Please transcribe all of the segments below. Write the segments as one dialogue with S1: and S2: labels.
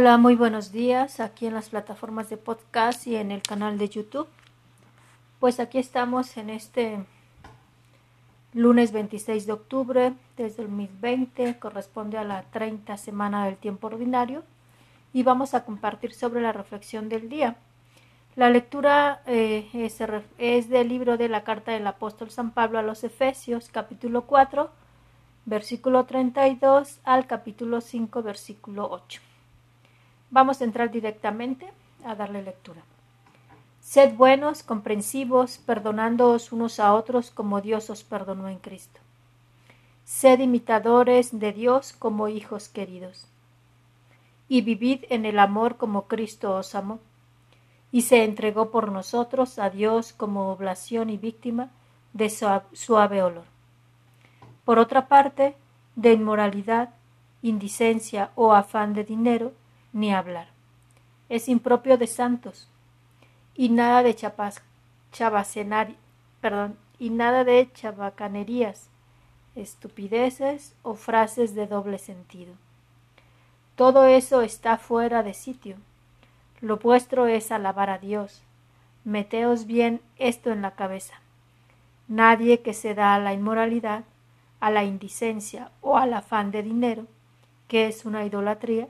S1: Hola, muy buenos días aquí en las plataformas de podcast y en el canal de YouTube. Pues aquí estamos en este lunes 26 de octubre desde el 2020, corresponde a la 30 semana del tiempo ordinario y vamos a compartir sobre la reflexión del día. La lectura eh, es, es del libro de la carta del apóstol San Pablo a los Efesios, capítulo 4, versículo 32 al capítulo 5, versículo 8. Vamos a entrar directamente a darle lectura. Sed buenos, comprensivos, perdonándoos unos a otros como Dios os perdonó en Cristo. Sed imitadores de Dios como hijos queridos. Y vivid en el amor como Cristo os amó, y se entregó por nosotros a Dios como oblación y víctima de suave olor. Por otra parte, de inmoralidad, indicencia o afán de dinero, ni hablar. Es impropio de santos. Y nada de chapas, perdón, y nada de chabacanerías, estupideces o frases de doble sentido. Todo eso está fuera de sitio. Lo vuestro es alabar a Dios. Meteos bien esto en la cabeza. Nadie que se da a la inmoralidad, a la indicencia o al afán de dinero, que es una idolatría,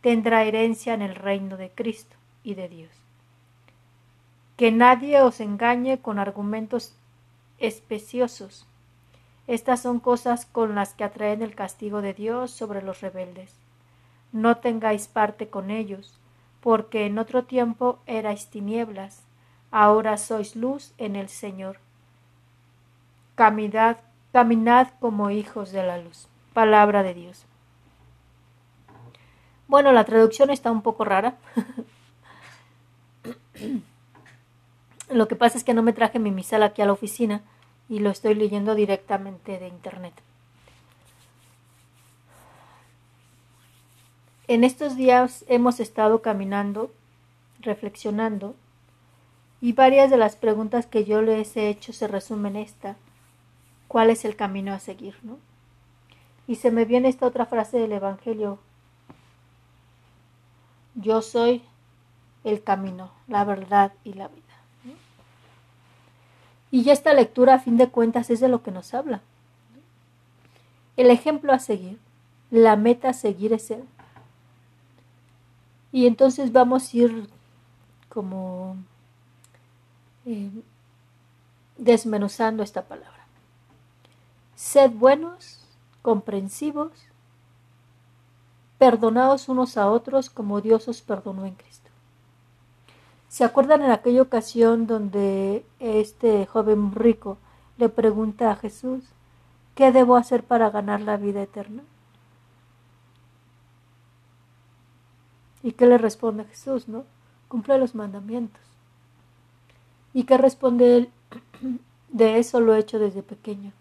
S1: tendrá herencia en el reino de Cristo y de Dios. Que nadie os engañe con argumentos especiosos. Estas son cosas con las que atraen el castigo de Dios sobre los rebeldes. No tengáis parte con ellos, porque en otro tiempo erais tinieblas, ahora sois luz en el Señor. Caminad, caminad como hijos de la luz. Palabra de Dios. Bueno, la traducción está un poco rara. lo que pasa es que no me traje mi misal aquí a la oficina y lo estoy leyendo directamente de internet. En estos días hemos estado caminando, reflexionando, y varias de las preguntas que yo les he hecho se resumen en esta. ¿Cuál es el camino a seguir? ¿no? Y se me viene esta otra frase del Evangelio yo soy el camino, la verdad y la vida. Y ya esta lectura, a fin de cuentas, es de lo que nos habla. El ejemplo a seguir, la meta a seguir es Él. Y entonces vamos a ir como eh, desmenuzando esta palabra. Sed buenos, comprensivos, Perdonaos unos a otros como Dios os perdonó en Cristo. ¿Se acuerdan en aquella ocasión donde este joven rico le pregunta a Jesús, ¿qué debo hacer para ganar la vida eterna? ¿Y qué le responde Jesús, no? Cumple los mandamientos. ¿Y qué responde él? De eso lo he hecho desde pequeño.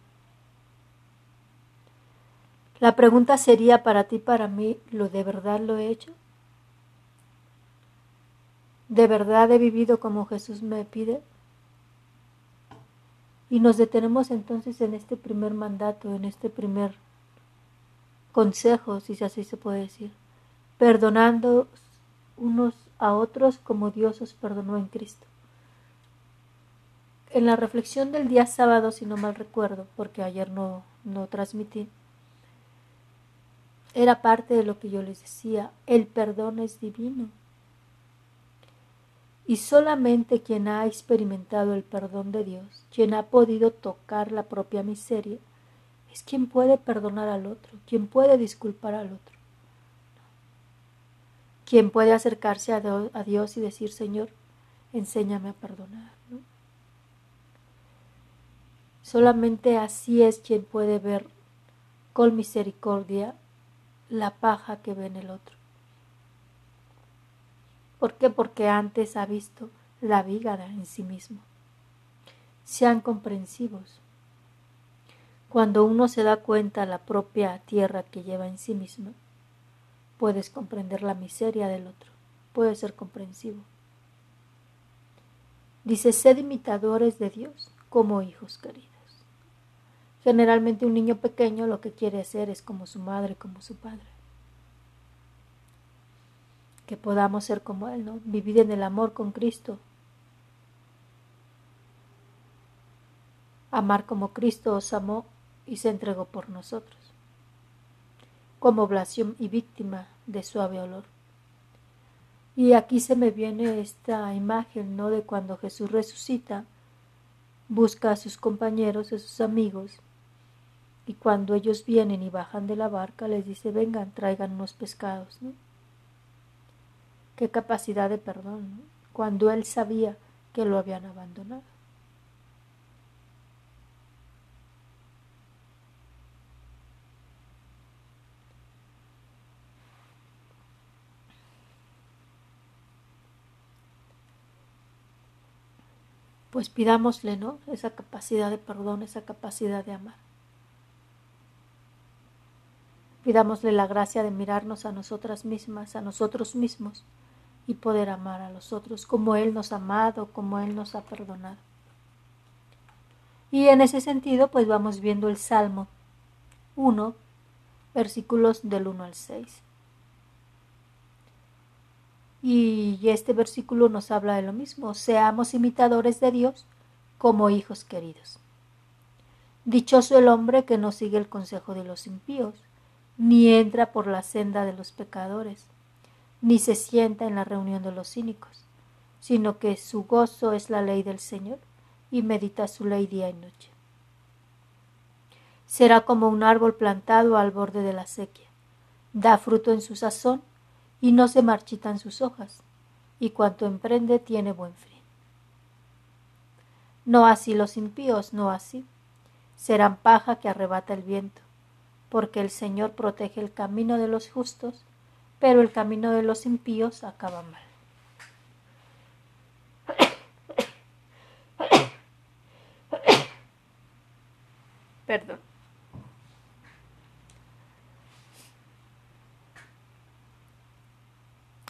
S1: La pregunta sería para ti, para mí, ¿lo de verdad lo he hecho? ¿De verdad he vivido como Jesús me pide? Y nos detenemos entonces en este primer mandato, en este primer consejo, si así se puede decir, perdonando unos a otros como Dios os perdonó en Cristo. En la reflexión del día sábado, si no mal recuerdo, porque ayer no, no transmití, era parte de lo que yo les decía, el perdón es divino. Y solamente quien ha experimentado el perdón de Dios, quien ha podido tocar la propia miseria, es quien puede perdonar al otro, quien puede disculpar al otro, quien puede acercarse a Dios y decir, Señor, enséñame a perdonar. Solamente así es quien puede ver con misericordia la paja que ve en el otro. ¿Por qué? Porque antes ha visto la viga en sí mismo. Sean comprensivos. Cuando uno se da cuenta la propia tierra que lleva en sí mismo, puedes comprender la miseria del otro, puedes ser comprensivo. Dice, sed imitadores de Dios como hijos queridos. Generalmente un niño pequeño lo que quiere hacer es como su madre, como su padre. que podamos ser como Él, ¿no? Vivir en el amor con Cristo. Amar como Cristo os amó y se entregó por nosotros, como oblación y víctima de suave olor. Y aquí se me viene esta imagen, ¿no? De cuando Jesús resucita, busca a sus compañeros, a sus amigos, y cuando ellos vienen y bajan de la barca, les dice, vengan, traigan unos pescados, ¿no? Qué capacidad de perdón, cuando él sabía que lo habían abandonado. Pues pidámosle, ¿no? Esa capacidad de perdón, esa capacidad de amar. Pidámosle la gracia de mirarnos a nosotras mismas, a nosotros mismos y poder amar a los otros como Él nos ha amado, como Él nos ha perdonado. Y en ese sentido, pues vamos viendo el Salmo 1, versículos del 1 al 6. Y este versículo nos habla de lo mismo, seamos imitadores de Dios como hijos queridos. Dichoso el hombre que no sigue el consejo de los impíos, ni entra por la senda de los pecadores, ni se sienta en la reunión de los cínicos, sino que su gozo es la ley del Señor y medita su ley día y noche. Será como un árbol plantado al borde de la sequía, da fruto en su sazón y no se marchitan sus hojas, y cuanto emprende tiene buen fin. No así los impíos, no así. Serán paja que arrebata el viento, porque el Señor protege el camino de los justos pero el camino de los impíos acaba mal. Perdón.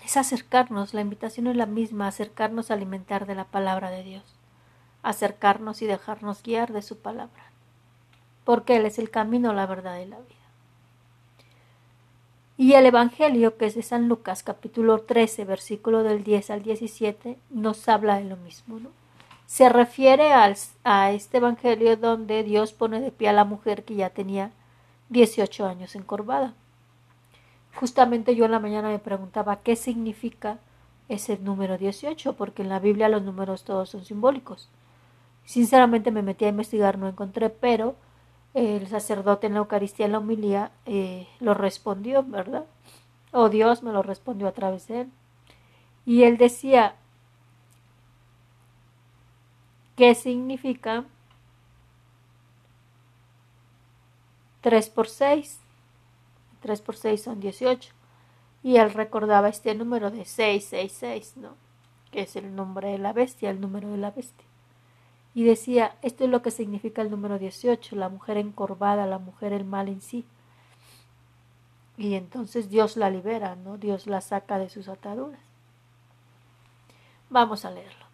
S1: Es acercarnos, la invitación es la misma, acercarnos a alimentar de la palabra de Dios, acercarnos y dejarnos guiar de su palabra, porque Él es el camino, la verdad y la vida. Y el Evangelio, que es de San Lucas, capítulo 13, versículo del 10 al 17, nos habla de lo mismo. ¿no? Se refiere al, a este Evangelio donde Dios pone de pie a la mujer que ya tenía 18 años encorvada. Justamente yo en la mañana me preguntaba qué significa ese número 18, porque en la Biblia los números todos son simbólicos. Sinceramente me metí a investigar, no encontré, pero el sacerdote en la Eucaristía, en la homilía, eh, lo respondió, ¿verdad? O Dios me lo respondió a través de él. Y él decía, ¿qué significa 3 por 6? 3 por 6 son 18. Y él recordaba este número de 666, ¿no? Que es el nombre de la bestia, el número de la bestia y decía, esto es lo que significa el número 18, la mujer encorvada, la mujer el mal en sí. Y entonces Dios la libera, ¿no? Dios la saca de sus ataduras. Vamos a leerlo.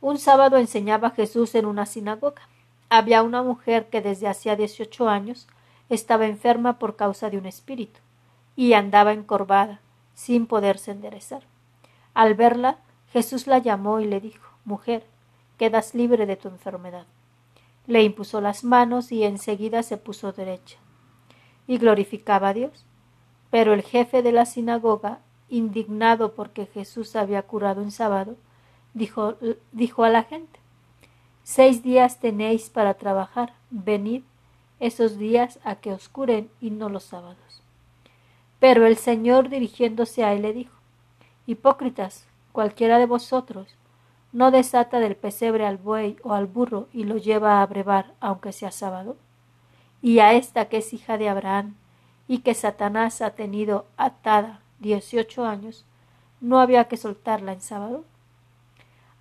S1: Un sábado enseñaba Jesús en una sinagoga. Había una mujer que desde hacía 18 años estaba enferma por causa de un espíritu y andaba encorvada, sin poderse enderezar. Al verla, Jesús la llamó y le dijo, Mujer, quedas libre de tu enfermedad. Le impuso las manos y enseguida se puso derecha. Y glorificaba a Dios. Pero el jefe de la sinagoga, indignado porque Jesús había curado en sábado, dijo, dijo a la gente, Seis días tenéis para trabajar, venid esos días a que os curen y no los sábados. Pero el Señor dirigiéndose a él le dijo, Hipócritas, cualquiera de vosotros, no desata del pesebre al buey o al burro y lo lleva a brevar, aunque sea sábado? Y a esta que es hija de Abraham y que Satanás ha tenido atada dieciocho años, ¿no había que soltarla en sábado?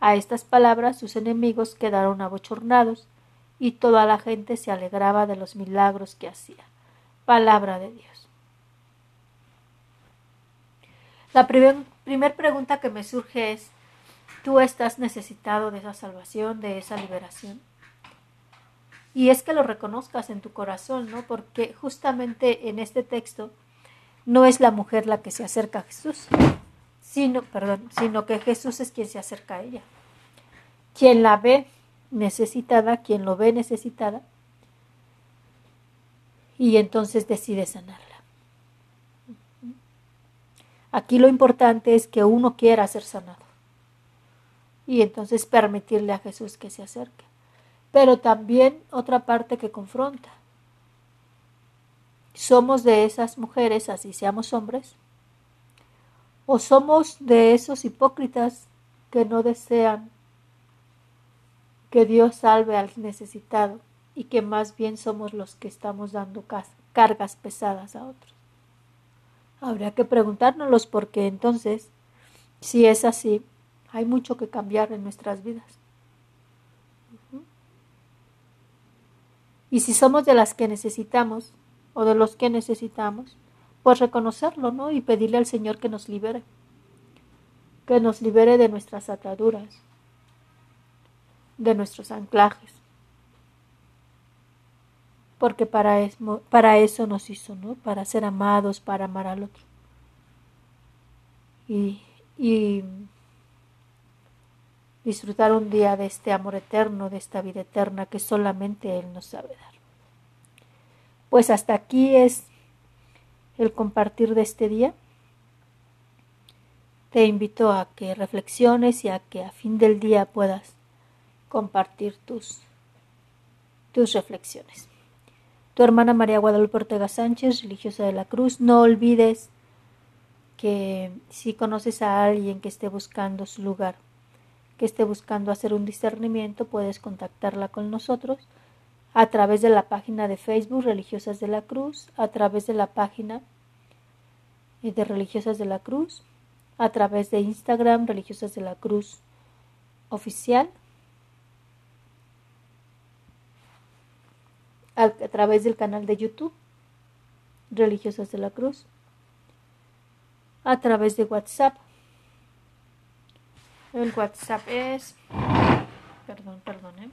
S1: A estas palabras sus enemigos quedaron abochornados y toda la gente se alegraba de los milagros que hacía. Palabra de Dios. La primera primer pregunta que me surge es tú estás necesitado de esa salvación, de esa liberación. Y es que lo reconozcas en tu corazón, ¿no? Porque justamente en este texto no es la mujer la que se acerca a Jesús, sino, perdón, sino que Jesús es quien se acerca a ella. Quien la ve necesitada, quien lo ve necesitada, y entonces decide sanarla. Aquí lo importante es que uno quiera ser sanado y entonces permitirle a Jesús que se acerque. Pero también otra parte que confronta. ¿Somos de esas mujeres, así seamos hombres? ¿O somos de esos hipócritas que no desean que Dios salve al necesitado y que más bien somos los que estamos dando cargas pesadas a otros? Habría que preguntárnoslos porque entonces, si es así, hay mucho que cambiar en nuestras vidas. Y si somos de las que necesitamos o de los que necesitamos, pues reconocerlo, ¿no? Y pedirle al Señor que nos libere, que nos libere de nuestras ataduras, de nuestros anclajes. Porque para eso, para eso nos hizo, ¿no? Para ser amados, para amar al otro. Y, y disfrutar un día de este amor eterno, de esta vida eterna que solamente Él nos sabe dar. Pues hasta aquí es el compartir de este día. Te invito a que reflexiones y a que a fin del día puedas compartir tus, tus reflexiones. Tu hermana María Guadalupe Ortega Sánchez, religiosa de la Cruz, no olvides que si conoces a alguien que esté buscando su lugar que esté buscando hacer un discernimiento, puedes contactarla con nosotros a través de la página de Facebook Religiosas de la Cruz, a través de la página de Religiosas de la Cruz, a través de Instagram Religiosas de la Cruz oficial, a, través del canal de YouTube Religiosas de la Cruz, a través de WhatsApp el WhatsApp es, perdón, perdón, ¿eh?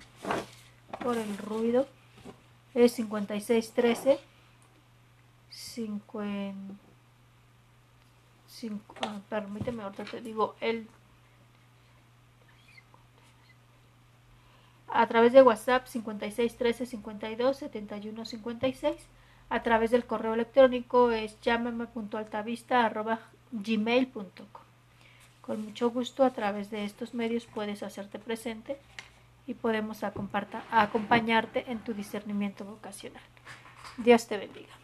S1: por el ruido, es 5613 50, ah, permíteme, ahorita te digo, el a través de WhatsApp 56 13 52 71 56 a través del correo electrónico es gmail.com con mucho gusto a través de estos medios puedes hacerte presente y podemos acompañarte en tu discernimiento vocacional. Dios te bendiga.